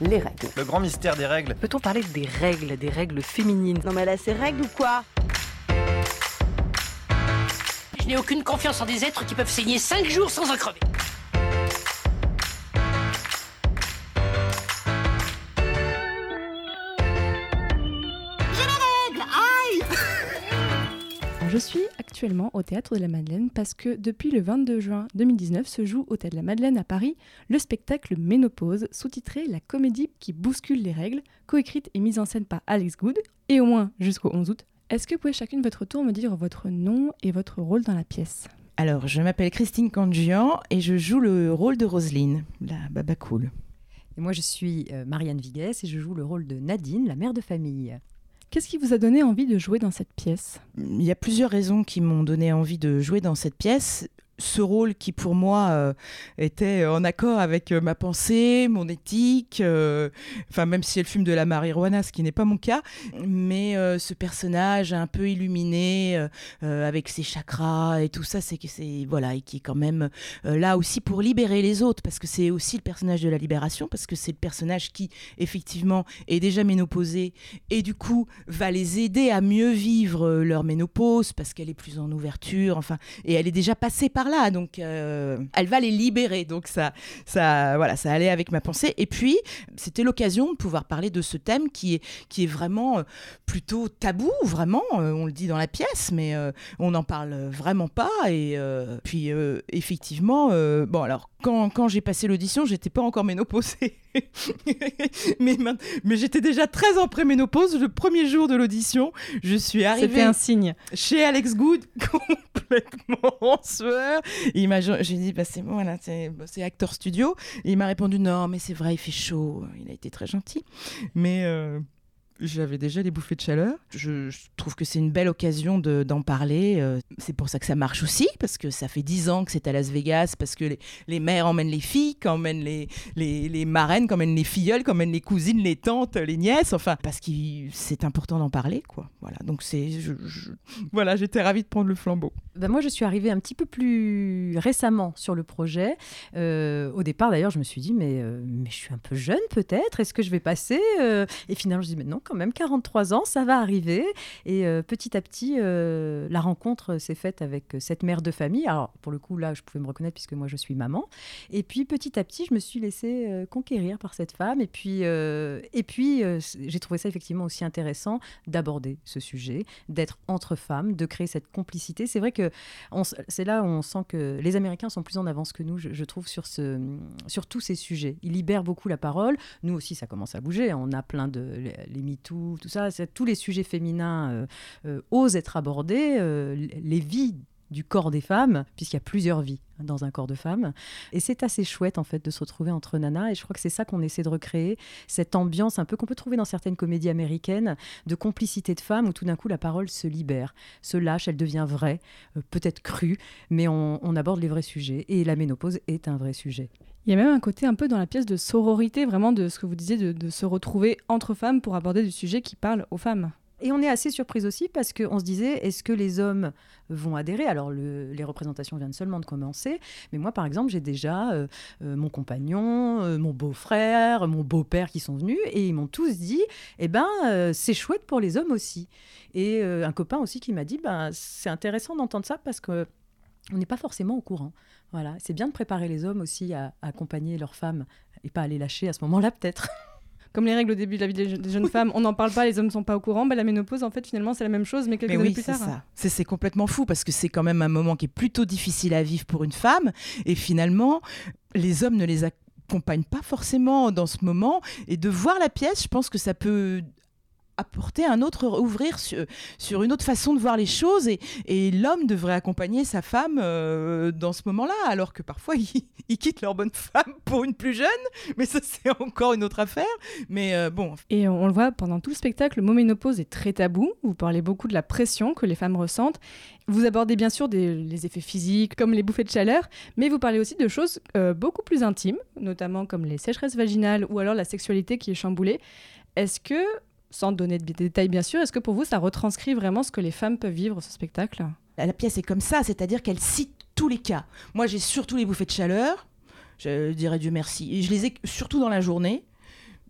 les règles. Le grand mystère des règles. Peut-on parler des règles, des règles féminines? Non mais elle a ses règles ou quoi? Je n'ai aucune confiance en des êtres qui peuvent saigner 5 jours sans en crever. Je suis actuellement au Théâtre de la Madeleine parce que depuis le 22 juin 2019 se joue au Théâtre de la Madeleine à Paris le spectacle Ménopause, sous-titré La comédie qui bouscule les règles, coécrite et mise en scène par Alex Good, et au moins jusqu'au 11 août. Est-ce que vous pouvez chacune votre tour me dire votre nom et votre rôle dans la pièce? Alors, je m'appelle Christine Cangian et je joue le rôle de Roselyne, la baba cool. Et moi, je suis euh, Marianne Vigues et je joue le rôle de Nadine, la mère de famille. Qu'est-ce qui vous a donné envie de jouer dans cette pièce? Il y a plusieurs raisons qui m'ont donné envie de jouer dans cette pièce ce rôle qui pour moi euh, était en accord avec euh, ma pensée, mon éthique, euh, enfin même si elle fume de la marijuana, ce qui n'est pas mon cas, mais ce personnage un peu illuminé avec ses chakras et tout ça, c'est que c'est voilà et qui est quand même là aussi pour libérer les autres parce que c'est aussi le personnage de la libération parce que c'est le personnage qui effectivement est déjà ménopausé et du coup va les aider à mieux vivre leur ménopause parce qu'elle est plus en ouverture, enfin et elle est déjà passée par donc euh, elle va les libérer. Donc ça, ça, voilà, ça allait avec ma pensée. Et puis c'était l'occasion de pouvoir parler de ce thème qui est, qui est vraiment euh, plutôt tabou, vraiment. Euh, on le dit dans la pièce, mais on n'en parle vraiment pas. Et puis effectivement, bon alors quand, quand j'ai passé l'audition, j'étais pas encore ménopausée. mais mais j'étais déjà très en préménopause le premier jour de l'audition. Je suis arrivée. C'était un signe. Chez Alex Good, complètement en sueur. J'ai dit, bah, c'est bon, c'est, Acteur Studio. Et il m'a répondu, non, mais c'est vrai, il fait chaud. Il a été très gentil. Mais. Euh, j'avais déjà les bouffées de chaleur. Je, trouve que c'est une belle occasion d'en parler. Euh, c'est pour ça que ça marche aussi, parce que ça fait dix ans que c'est à Las Vegas, parce que les, les mères emmènent les filles, qu'emmènent les, les, les marraines, qu'emmènent les filleules, qu'emmènent les cousines, les tantes, les nièces, enfin, parce que c'est important d'en parler, quoi. Voilà, donc c'est... voilà, j'étais ravie de prendre le flambeau. Ben moi, je suis arrivée un petit peu plus récemment sur le projet. Euh, au départ, d'ailleurs, je me suis dit, mais, euh, mais je suis un peu jeune peut-être, est-ce que je vais passer Et finalement, je dis, mais non, quand même 43 ans, ça va arriver. Et euh, petit à petit, euh, la rencontre s'est faite avec euh, cette mère de famille. Alors, pour le coup, là, je pouvais me reconnaître puisque moi, je suis maman. Et puis, petit à petit, je me suis laissée conquérir par cette femme. Et puis, et puis j'ai trouvé ça effectivement aussi intéressant d'aborder ce sujet, d'être entre femmes, de créer cette complicité. C'est vrai que c'est là où on sent que les Américains sont plus en avance que nous, je, trouve, sur, ce, sur tous ces sujets. Ils libèrent beaucoup la parole. Nous aussi, ça commence à bouger. On a plein de les, tout ça, tous les sujets féminins euh, euh, osent être abordés, euh, les vies du corps des femmes, puisqu'il y a plusieurs vies dans un corps de femme. Et c'est assez chouette en fait de se retrouver entre nanas. Et je crois que c'est ça qu'on essaie de recréer, cette ambiance un peu qu'on peut trouver dans certaines comédies américaines de complicité de femmes où tout d'un coup la parole se libère, se lâche, elle devient vraie, peut-être crue, mais on, aborde les vrais sujets. Et la ménopause est un vrai sujet. Il y a même un côté un peu dans la pièce de sororité, vraiment de ce que vous disiez, de, se retrouver entre femmes pour aborder du sujet qui parle aux femmes. Et on est assez surprise aussi parce qu'on se disait, est-ce que les hommes vont adhérer? Alors, les représentations viennent seulement de commencer, mais moi, par exemple, j'ai déjà euh, euh, mon compagnon, euh, mon beau-frère, mon beau-père qui sont venus et ils m'ont tous dit, eh ben, c'est chouette pour les hommes aussi. Et un copain aussi qui m'a dit, ben, c'est intéressant d'entendre ça parce que on n'est pas forcément au courant. Voilà, c'est bien de préparer les hommes aussi à, accompagner leurs femmes et pas à les lâcher à ce moment-là peut-être. Comme les règles au début de la vie des, jeunes femmes, on n'en parle pas, les hommes ne sont pas au courant. Bah, la ménopause, en fait, finalement, c'est la même chose, mais quelques années plus tard. C'est complètement fou parce que c'est quand même un moment qui est plutôt difficile à vivre pour une femme. Et finalement, les hommes ne les accompagnent pas forcément dans ce moment. Et de voir la pièce, je pense que ça peut apporter un autre, ouvrir sur, une autre façon de voir les choses et, et l'homme devrait accompagner sa femme euh, dans ce moment-là, alors que parfois ils, quittent leur bonne femme pour une plus jeune, mais ça c'est encore une autre affaire. Mais euh, bon. Et on le voit pendant tout le spectacle, le mot ménopause est très tabou. Vous parlez beaucoup de la pression que les femmes ressentent. Vous abordez bien sûr des, les effets physiques comme les bouffées de chaleur, mais vous parlez aussi de choses euh, beaucoup plus intimes, notamment comme les sécheresses vaginales ou alors la sexualité qui est chamboulée. Est-ce que sans donner de détails bien sûr, est-ce que pour vous ça retranscrit vraiment ce que les femmes peuvent vivre ce spectacle? La pièce est comme ça, c'est-à-dire qu'elle cite tous les cas. Moi j'ai surtout les bouffées de chaleur, je dirais Dieu merci, je les ai surtout dans la journée.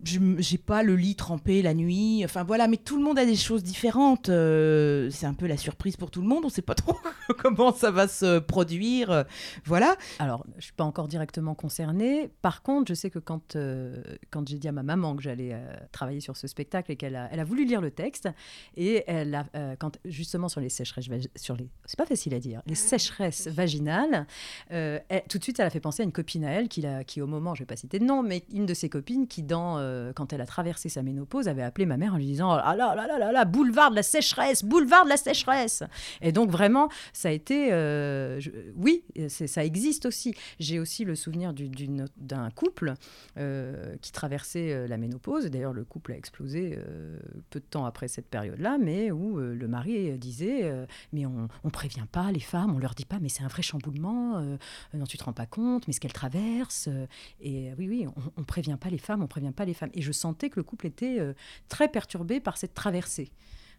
Je j'ai pas le lit trempé la nuit. Enfin voilà, mais tout le monde a des choses différentes. Euh, c'est un peu la surprise pour tout le monde. On sait pas trop comment ça va se produire. euh, voilà. Alors, je suis pas encore directement concernée. Par contre, je sais que quand, euh, quand j'ai dit à ma maman que j'allais euh, travailler sur ce spectacle et qu'elle a, elle a voulu lire le texte, et elle a, euh, quand, justement sur les sécheresses, sur les, c'est pas facile à dire, les sécheresses vaginales, euh, elle- tout de suite, elle a fait penser à une copine à elle qui, l'a- qui au moment, je vais pas citer de nom, mais une de ses copines qui, dans, euh, quand elle a traversé sa ménopause, avait appelé ma mère en lui disant ah là là là là là, boulevard de la sécheresse, boulevard de la sécheresse. Et donc vraiment, ça a été, euh, oui, ça existe aussi. J'ai aussi le souvenir d'un couple euh, qui traversait la ménopause. D'ailleurs, le couple a explosé peu de temps après cette période-là, mais où le mari disait Mais on ne prévient pas les femmes, on leur dit pas, mais c'est un vrai chamboulement, non, tu te rends pas compte, mais ce qu'elles traversent. et oui, oui, on ne prévient pas les femmes, on prévient pas les femmes. Et je sentais que le couple était euh, très perturbé par cette traversée.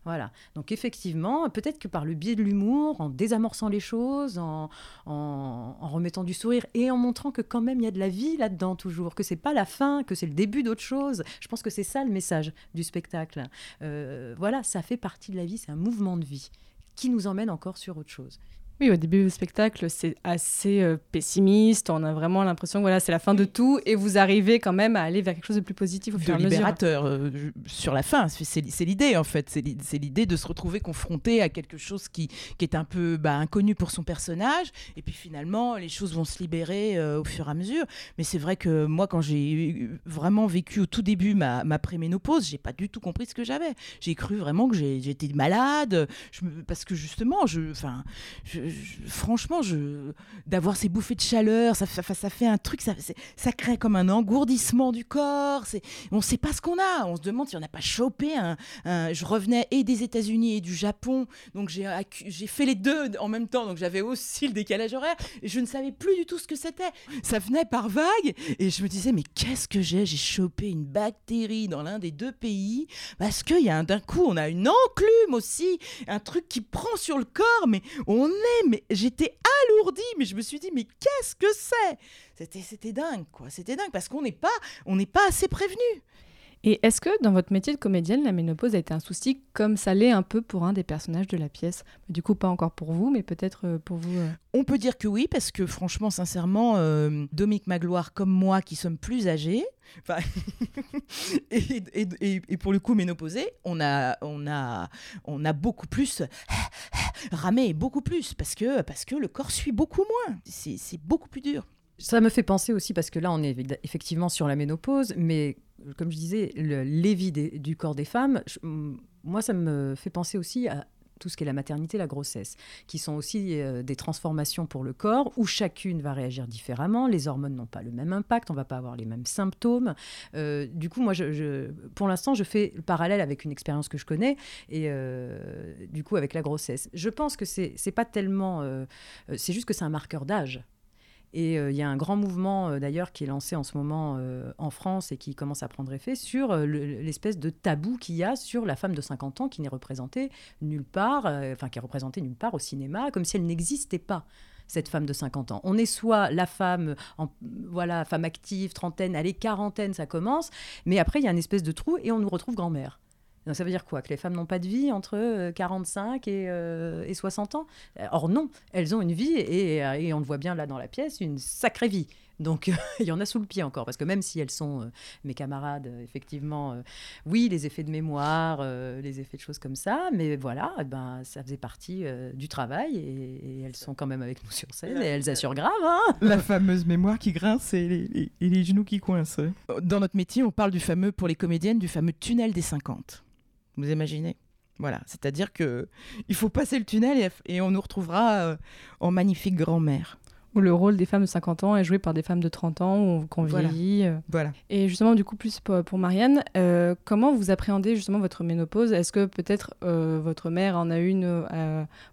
Voilà. Donc effectivement, peut-être que par le biais de l'humour, en désamorçant les choses, en, en, en remettant du sourire et en montrant que quand même il y a de la vie là-dedans toujours, que c'est pas la fin, que c'est le début d'autre chose. Je pense que c'est ça le message du spectacle. Euh, voilà, ça fait partie de la vie, c'est un mouvement de vie qui nous emmène encore sur autre chose. Oui, au début du spectacle, c'est assez euh, pessimiste. On a vraiment l'impression que voilà, c'est la fin de tout. Et vous arrivez quand même à aller vers quelque chose de plus positif au fur et à mesure. libérateur euh, sur la fin. C'est l'idée en fait. C'est l'i- c'est l'idée de se retrouver confronté à quelque chose qui, qui est un peu bah, inconnu pour son personnage. Et puis finalement, les choses vont se libérer euh, au fur et à mesure. Mais c'est vrai que moi, quand j'ai vraiment vécu au tout début ma, ma préménopause, j'ai pas du tout compris ce que j'avais. J'ai cru vraiment que j'étais malade. Je parce que justement, je, enfin, je- franchement, d'avoir ces bouffées de chaleur, ça, fait- un truc, ça, crée comme un engourdissement du corps. On ne sait pas ce qu'on a. On se demande si on n'a pas chopé Je revenais et des États-Unis et du Japon, donc j'ai, fait les deux en même temps, donc j'avais aussi le décalage horaire. Et je ne savais plus du tout ce que c'était. Ça venait par vagues, et je me disais mais qu'est-ce que j'ai? J'ai chopé une bactérie dans l'un des deux pays parce qu'il y a un d'un coup on a une enclume aussi, un truc qui prend sur le corps, mais on est, mais j'étais alourdie, mais je me suis dit mais qu'est-ce que c'est? C'était, dingue quoi, c'était dingue parce qu'on n'est pas, on n'est pas assez prévenu. Et est-ce que dans votre métier de comédienne, la ménopause a été un souci comme ça l'est un peu pour un des personnages de la pièce? Du coup, pas encore pour vous, mais peut-être euh, pour vous. euh. On peut dire que oui, parce que franchement, sincèrement, euh, Dominique Magloire comme moi, qui sommes plus âgés, enfin, et, et- et- et pour le coup ménopausés, on a, on a, on a beaucoup plus ramé, beaucoup plus, parce que, parce que le corps suit beaucoup moins. C'est beaucoup plus dur. Ça me fait penser aussi, parce que là, on est effectivement sur la ménopause, mais comme je disais, le, les du corps des femmes, moi, ça me fait penser aussi à tout ce qui est la maternité, la grossesse, qui sont aussi euh, des transformations pour le corps, où chacune va réagir différemment. Les hormones n'ont pas le même impact, on va pas avoir les mêmes symptômes. Euh, du coup, moi, je, pour l'instant, je fais le parallèle avec une expérience que je connais, et euh, du coup, avec la grossesse. Je pense que c'est pas tellement... c'est juste que c'est un marqueur d'âge. Et euh, il y a un grand mouvement euh, d'ailleurs qui est lancé en ce moment euh, en France et qui commence à prendre effet sur le- l'espèce de tabou qu'il y a sur la femme de 50 ans qui n'est représentée nulle part, enfin qui est représentée nulle part au cinéma, comme si elle n'existait pas cette femme de 50 ans. On est soit la femme, en, voilà, femme active, trentaine, allez, quarantaine, ça commence, mais après il y a une espèce de trou et on nous retrouve grand-mère. Donc ça veut dire quoi? Que les femmes n'ont pas de vie entre euh, 45 et, euh, et 60 ans? Euh, Or non, elles ont une vie et, euh, et on le voit bien là dans la pièce, une sacrée vie. Donc il y en a sous le pied encore, parce que même si elles sont euh, mes camarades, euh, effectivement, euh, oui, les effets de mémoire, euh, les effets de choses comme ça, mais voilà, eh ben, ça faisait partie euh, du travail et, et elles sont quand même avec nous sur scène et elles assurent grave. Hein La fameuse mémoire qui grince et les, les- et les genoux qui coincent. Dans notre métier, on parle du fameux, pour les comédiennes, du fameux tunnel des 50. Vous imaginez? Voilà, c'est-à-dire que il faut passer le tunnel et, et on nous retrouvera euh, en magnifique grand-mère. Où le rôle des femmes de 50 ans est joué par des femmes de 30 ans, où- qu'on Voilà. vieillit. euh. Voilà. Et justement, du coup, plus pour, pour Marianne, euh, comment vous appréhendez justement votre ménopause? Est-ce que peut-être euh, votre mère en a une,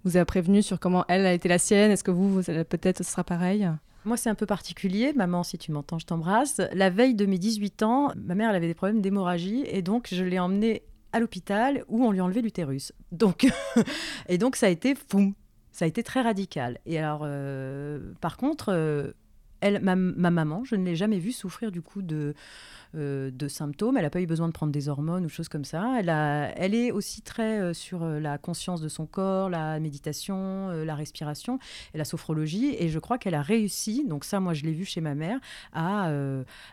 vous a prévenu sur comment elle a été la sienne? Est-ce que vous, vous peut-être, ce sera pareil? Moi, c'est un peu particulier. Maman, si tu m'entends, je t'embrasse. La veille de mes 18 ans, ma mère elle avait des problèmes d'hémorragie et donc je l'ai emmenée à l'hôpital où on lui a enlevé l'utérus. Donc, et donc ça a été foum. Ça a été très radical. Et alors, euh, par contre, euh, elle, ma, ma maman, je ne l'ai jamais vue souffrir du coup de, euh, symptômes. Elle n'a pas eu besoin de prendre des hormones ou choses comme ça. Elle, est aussi très sur la conscience de son corps, la méditation, la respiration et la sophrologie. Et je crois qu'elle a réussi, donc ça, moi, je l'ai vu chez ma mère, à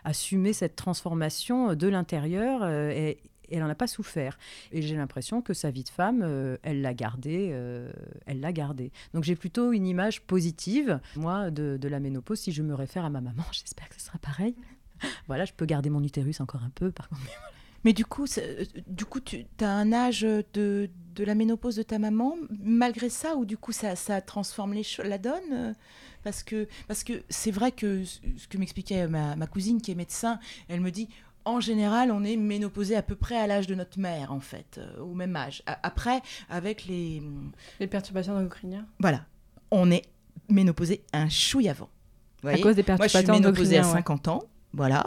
assumer cette transformation de l'intérieur. et, elle n'en a pas souffert. Et j'ai l'impression que sa vie de femme, euh, elle l'a gardée. euh, elle l'a gardée. Donc j'ai plutôt une image positive, moi, de, la ménopause. Si je me réfère à ma maman, j'espère que ce sera pareil. voilà, je peux garder mon utérus encore un peu, par contre. Mais du coup, c'est- euh, du coup tu as un âge de, la ménopause de ta maman, malgré ça, ou du coup ça, transforme les la donne Parce que parce que c'est vrai que ce que m'expliquait ma cousine qui est médecin, elle me dit en général, on est ménopausé à peu près à l'âge de notre mère, en fait, euh, au même âge. Après, avec les. Les perturbations endocriniennes Voilà, on est ménopausé un chouille avant. Vous À cause des Moi, je suis perturbations ménopausée à endocriniennes. ouais. 50 ans, voilà.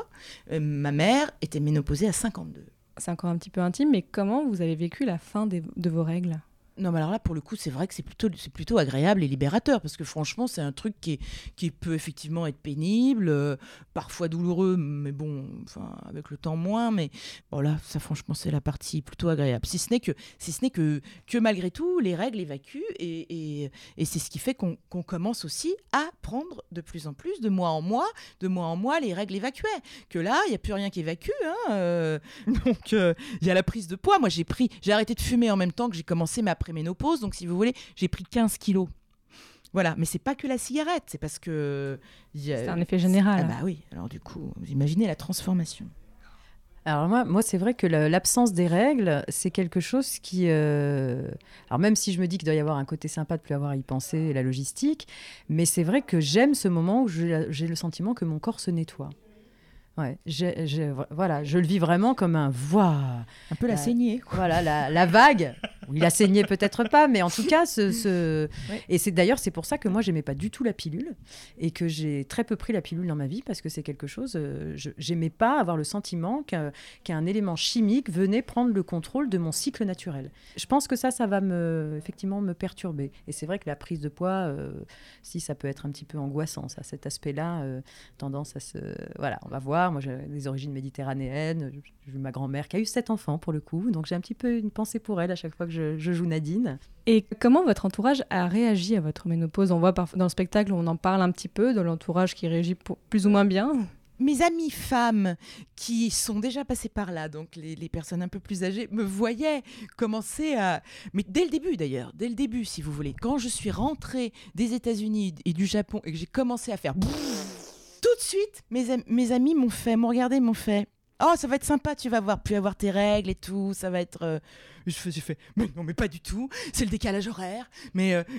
Euh, ma mère était ménopausée à 52. C'est encore un petit peu intime, mais comment vous avez vécu la fin des- de vos règles? Non, mais alors là, pour le coup, c'est vrai que c'est plutôt, c'est plutôt agréable et libérateur, parce que franchement, c'est un truc qui, est- qui peut effectivement être pénible, euh, parfois douloureux, mais bon, enfin, avec le temps moins. Mais bon, là, ça, franchement, c'est la partie plutôt agréable. Si ce n'est que, si ce n'est que, que malgré tout, les règles évacuent, et, et, et c'est ce qui fait qu'on qu'on commence aussi à prendre de plus en plus, de mois en mois, de mois en mois, les règles évacuaient. Que là, il n'y a plus rien qui évacue. Hein, euh, donc, euh, il y a la prise de poids. Moi, j'ai pris, j'ai arrêté de fumer en même temps que j'ai commencé ma préménopause. Donc, si vous voulez, j'ai pris 15 kilos. Voilà, mais c'est pas que la cigarette, c'est parce que. C'est un effet général. Ah bah oui, alors du coup, vous imaginez la transformation. Alors moi, moi c'est vrai que la- l'absence des règles, c'est quelque chose qui... euh, Alors même si je me dis qu'il doit y avoir un côté sympa de plus avoir à y penser, et la logistique, mais c'est vrai que j'aime ce moment où j'ai le sentiment que mon corps se nettoie. Ouais, j'ai- voilà, je le vis vraiment comme un voix. Un peu la saignée, quoi. Voilà, la, la vague. Oui, la saignée peut-être pas, mais en tout cas, ce, ce- Ouais. et c'est d'ailleurs c'est pour ça que moi j'aimais pas du tout la pilule et que j'ai très peu pris la pilule dans ma vie parce que c'est quelque chose. euh, je j'aimais pas avoir le sentiment qu'un qu'un élément chimique venait prendre le contrôle de mon cycle naturel. Je pense que ça, ça va me effectivement me perturber. Et c'est vrai que la prise de poids, euh, si ça peut être un petit peu angoissant, ça, cet aspect-là, euh, tendance à se, voilà, on va voir. Moi, j'ai des origines méditerranéennes. J'ai vu ma grand-mère qui a eu sept enfants pour le coup, donc j'ai un petit peu une pensée pour elle à chaque fois que je, je joue Nadine. Et comment votre entourage a réagi à votre ménopause? On voit parfois dans le spectacle, on en parle un petit peu de l'entourage qui réagit pour- plus ou moins bien. Mes amies femmes qui sont déjà passées par là, donc les, les personnes un peu plus âgées, me voyaient commencer à... Mais dès le début d'ailleurs, dès le début si vous voulez, quand je suis rentrée des États-Unis et du Japon et que j'ai commencé à faire... de suite, mes amis m'ont fait, m'ont regardé, m'ont fait... Oh, ça va être sympa, tu vas voir, plus avoir tes règles et tout, ça va être... euh, Je j'ai fait, mais non, mais pas du tout, c'est le décalage horaire, mais... euh,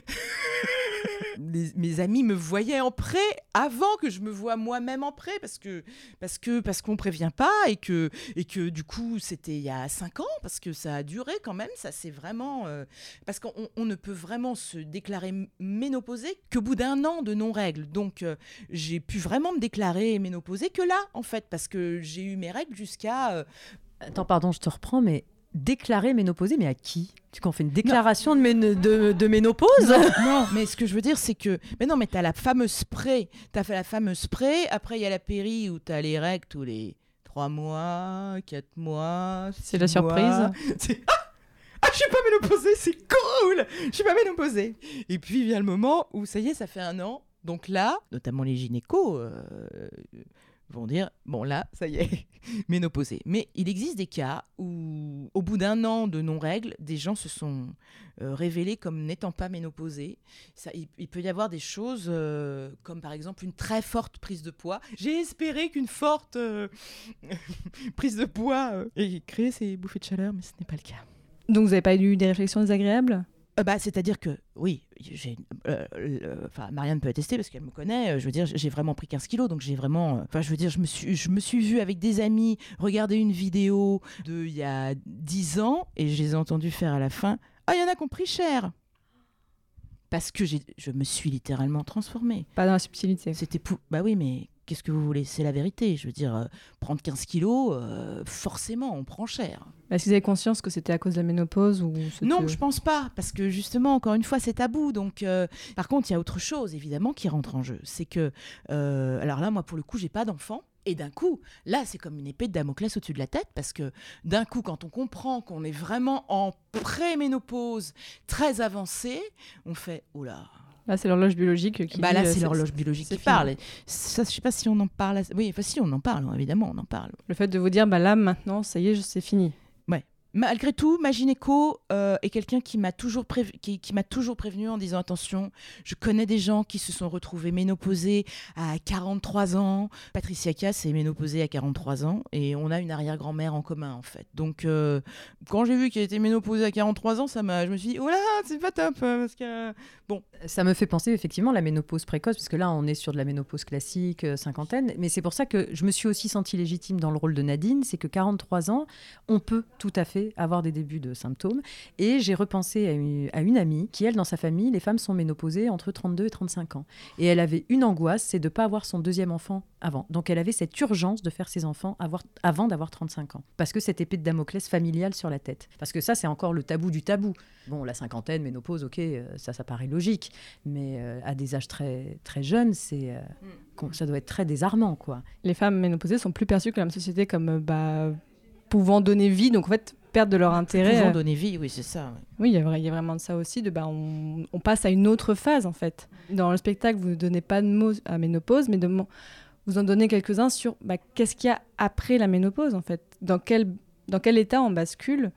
mes amis me voyaient en prêt avant que je me vois moi-même en prêt parce que parce que parce qu'on prévient pas et que et que du coup c'était il y a cinq ans parce que ça a duré quand même. Ça c'est vraiment euh, parce qu'on on ne peut vraiment se déclarer ménopausée qu'au bout d'un an de non règles donc euh, j'ai pu vraiment me déclarer ménopausée que là en fait parce que j'ai eu mes règles jusqu'à Attends, pardon, je te reprends, mais déclarer ménopausée, mais à qui? Tu qu'on fait une déclaration de, de, de ménopause? Non, mais ce que je veux dire, c'est que. Mais non, mais t'as la fameuse spray. T'as fait la fameuse spray. Après, il y a la péri où t'as les règles tous les trois mois, quatre mois. C'est la surprise. Ah ah, je suis pas ménopausée, c'est cool Je suis pas ménopausée. Et puis vient le moment où ça y est, ça fait un an. Donc là, notamment les gynécos euh, vont dire bon là, ça y est, ménopausée. Mais il existe des cas où, au bout d'un an de non-règles, des gens se sont euh, révélés comme n'étant pas ménopausés. Ça, il, peut y avoir des choses euh, comme par exemple une très forte prise de poids. J'ai espéré qu'une forte euh, prise de poids ait créé ces bouffées de chaleur, mais ce n'est pas le cas. Donc vous n'avez pas eu des réflexions désagréables? Euh, bah, C'est-à-dire que, oui, euh, Marianne peut attester parce qu'elle me connaît. euh, Je veux dire, j'ai vraiment pris 15 kilos, donc j'ai vraiment. Enfin, je veux dire, je me suis, je me suis vue avec des amis regarder une vidéo de il y a 10 ans et je les ai entendus faire à la fin. Ah, il y en a qui ont pris cher. Parce que j'ai, je me suis littéralement transformée. Pas dans la subtilité. C'était pou... Bah oui, mais qu'est-ce que vous voulez? C'est la vérité. Je veux dire, euh, prendre 15 kilos, euh, forcément, on prend cher. Est-ce que vous avez conscience que c'était à cause de la ménopause ou Non, je pense pas, parce que justement, encore une fois, c'est tabou. Donc, euh, par contre, il y a autre chose, évidemment, qui rentre en jeu. C'est que, alors là, moi, pour le coup, j'ai pas d'enfant. Et d'un coup, là, c'est comme une épée de Damoclès au-dessus de la tête, parce que d'un coup, quand on comprend qu'on est vraiment en pré-ménopause très avancée, on fait, oh là, Là, c'est l'horloge biologique qui. bah dit, là, euh, c'est l'horloge biologique qui fini. parle. Ça, je sais pas si on en parle. Oui, enfin, si, on en parle, évidemment, on en parle. Le fait de vous dire, bah là, maintenant, ça y est, je- c'est fini. Malgré tout, ma gynéco euh, est quelqu'un qui m'a toujours, prév- prévenu en disant attention, je connais des gens qui se sont retrouvés ménopausés à 43 ans. Patricia Cass est ménopausée à 43 ans et on a une arrière-grand-mère en commun en fait. Donc euh, quand j'ai vu qu'elle était ménopausée à 43 ans, ça m'a, je me suis dit oh là, c'est pas top euh, parce que Ça me fait penser effectivement à la ménopause précoce, parce que là, on est sur de la ménopause classique, cinquantaine. Mais c'est pour ça que je me suis aussi sentie légitime dans le rôle de Nadine, c'est que 43 ans, on peut tout à fait avoir des débuts de symptômes. Et j'ai repensé à une, à une amie qui, elle, dans sa famille, les femmes sont ménopausées entre 32 et 35 ans. Et elle avait une angoisse, c'est de ne pas avoir son deuxième enfant avant. Donc elle avait cette urgence de faire ses enfants avoir- avant d'avoir 35 ans. Parce que cette épée de Damoclès familiale sur la tête. Parce que ça, c'est encore le tabou du tabou. Bon, la cinquantaine, ménopause, ok, euh, ça, ça paraît logique. Mais euh, à des âges très, très jeunes, c'est, euh, con- ça doit être très désarmant, quoi. Les femmes ménopausées sont plus perçues que la société comme bah, pouvant donner vie, donc en fait, perdre de leur intérêt. pouvant euh, donner vie, oui c'est ça. Oui, il y, a y vraiment de ça aussi. De, bah, on, on passe à une autre phase, en fait. Dans le spectacle, vous ne donnez pas de mots à ménopause, mais de vous en donnez quelques-uns sur bah, qu'est-ce qu'il y a après la ménopause, en fait? Dans quel, dans quel état on bascule?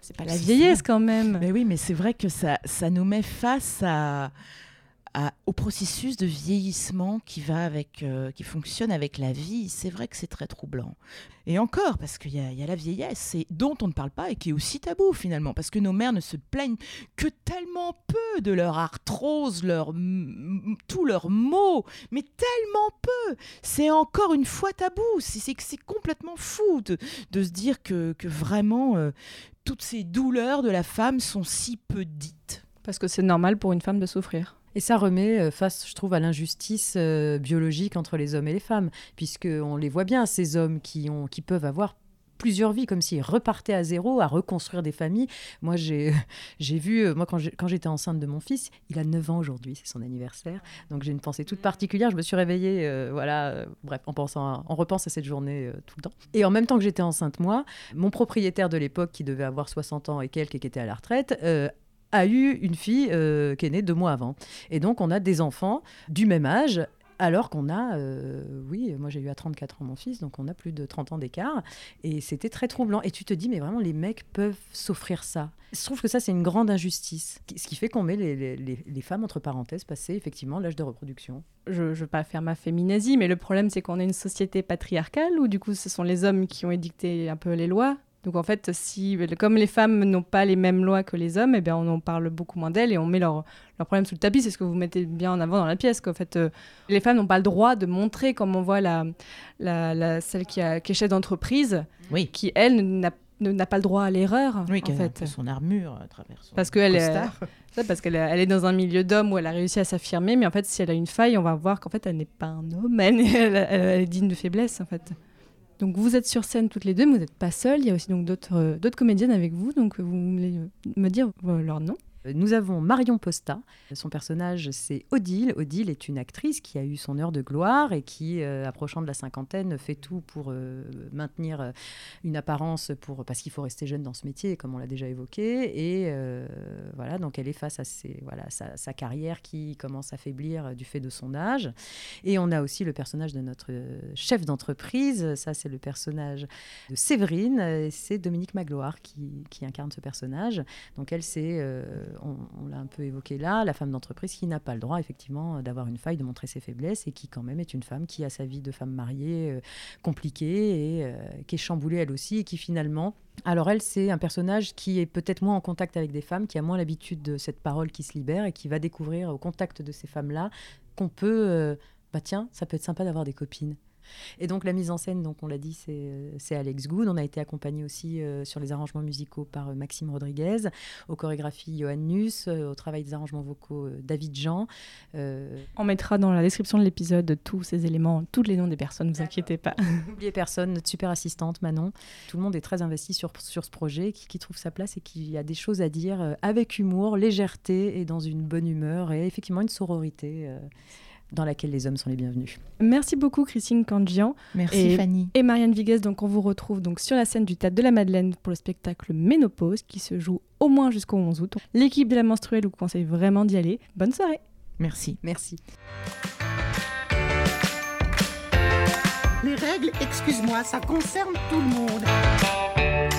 C'est pas la vieillesse, quand même. Mais oui, mais c'est vrai que ça, ça nous met face à, au processus de vieillissement qui va avec, euh, qui fonctionne avec la vie. C'est vrai que c'est très troublant. Et encore, parce qu'il y, y a la vieillesse, dont on ne parle pas et qui est aussi tabou finalement, parce que nos mères ne se plaignent que tellement peu de leur arthrose, leur, tous leurs maux, mais tellement peu. C'est encore une fois tabou. C'est complètement fou de, de se dire que, que vraiment euh, toutes ces douleurs de la femme sont si peu dites. Parce que c'est normal pour une femme de souffrir. Et ça remet euh, face, je trouve, à l'injustice euh, biologique entre les hommes et les femmes, puisqu'on les voit bien, ces hommes qui, ont, qui peuvent avoir plusieurs vies, comme s'ils repartaient à zéro, à reconstruire des familles. Moi, j'ai vu, euh, moi, quand j'étais enceinte de mon fils, il a 9 ans aujourd'hui, c'est son anniversaire, donc j'ai une pensée toute particulière. Je me suis réveillée, voilà, bref, en pensant, à- on repense à cette journée tout le temps. Et en même temps que j'étais enceinte, moi, mon propriétaire de l'époque, qui devait avoir 60 ans et quelques, et qui était à la retraite, a eu une fille euh, qui est née deux mois avant. Et donc, on a des enfants du même âge. Alors qu'on a, euh, oui, moi j'ai eu à 34 ans mon fils, donc on a plus de 30 ans d'écart. Et c'était très troublant. Et tu te dis, mais vraiment, les mecs peuvent s'offrir ça. Je trouve que ça, c'est une grande injustice. Ce qui fait qu'on met les, les- les- femmes, entre parenthèses, passer effectivement l'âge de reproduction. Je ne veux pas faire ma féminazie, mais le problème, c'est qu'on est une société patriarcale où, du coup, ce sont les hommes qui ont édicté un peu les lois? Donc, en fait, si, comme les femmes n'ont pas les mêmes lois que les hommes, eh bien, on en parle beaucoup moins d'elles et on met leurs leurs problèmes sous le tapis. C'est ce que vous mettez bien en avant dans la pièce. qu'en fait, euh, les femmes n'ont pas le droit de montrer, comme on voit la, la, la- celle qui, a, qui est chef d'entreprise, Oui, qui, elle, n'a n'a pas le droit à l'erreur, oui en fait. son armure à travers son Parce qu'elle est, ça, parce qu'elle est- elle est dans un milieu d'hommes où elle a réussi à s'affirmer, mais en fait, si elle a une faille, on va voir qu'en fait, elle n'est pas un homme, elle- elle est digne de faiblesse, en fait. Donc vous êtes sur scène toutes les deux, vous n'êtes pas seules. Il y a aussi donc d'autres euh, d'autres comédiennes avec vous, donc vous voulez euh, me dire euh, leur nom Nous avons Marion Posta. Son personnage, c'est Odile. Odile est une actrice qui a eu son heure de gloire et qui, euh, approchant de la cinquantaine, fait tout pour euh, maintenir euh, une apparence, pour, parce qu'il faut rester jeune dans ce métier, comme on l'a déjà évoqué. Et voilà, donc elle est face à voilà, sa, carrière qui commence à faiblir du fait de son âge. Et on a aussi le personnage de notre chef d'entreprise. Ça, c'est le personnage de Séverine. C'est Dominique Magloire qui, qui incarne ce personnage. Donc elle, c'est, on, on l'a un peu évoqué là, la femme d'entreprise qui n'a pas le droit effectivement d'avoir une faille, de montrer ses faiblesses et qui quand même est une femme qui a sa vie de femme mariée euh, compliquée et euh, qui est chamboulée elle aussi et qui finalement... Alors elle, c'est un personnage qui est peut-être moins en contact avec des femmes, qui a moins l'habitude de cette parole qui se libère et qui va découvrir au contact de ces femmes-là qu'on peut... euh, bah tiens, ça peut être sympa d'avoir des copines. Et donc la mise en scène, donc on l'a dit, c'est Alex Good. On a été accompagné aussi sur les arrangements musicaux par Maxime Rodriguez, aux chorégraphies Johan Nuss, au travail des arrangements vocaux David Jean. On mettra dans la description de l'épisode tous ces éléments, tous les noms des personnes, ne vous inquiétez pas. N'oubliez personne, notre super assistante Manon. Tout le monde est très investi sur, sur ce projet, qui, qui trouve sa place et qui a des choses à dire avec humour, légèreté et dans une bonne humeur et effectivement une sororité euh, dans laquelle les hommes sont les bienvenus. Merci beaucoup Christine Candian. Merci et, Fanny. Et Marianne Vigues, donc on vous retrouve donc sur la scène du Théâtre de la Madeleine pour le spectacle Ménopause qui se joue au moins jusqu'au 11 août. L'équipe de la menstruelle vous conseille vraiment d'y aller. Bonne soirée. Merci. Merci. Les règles, excuse-moi, ça concerne tout le monde.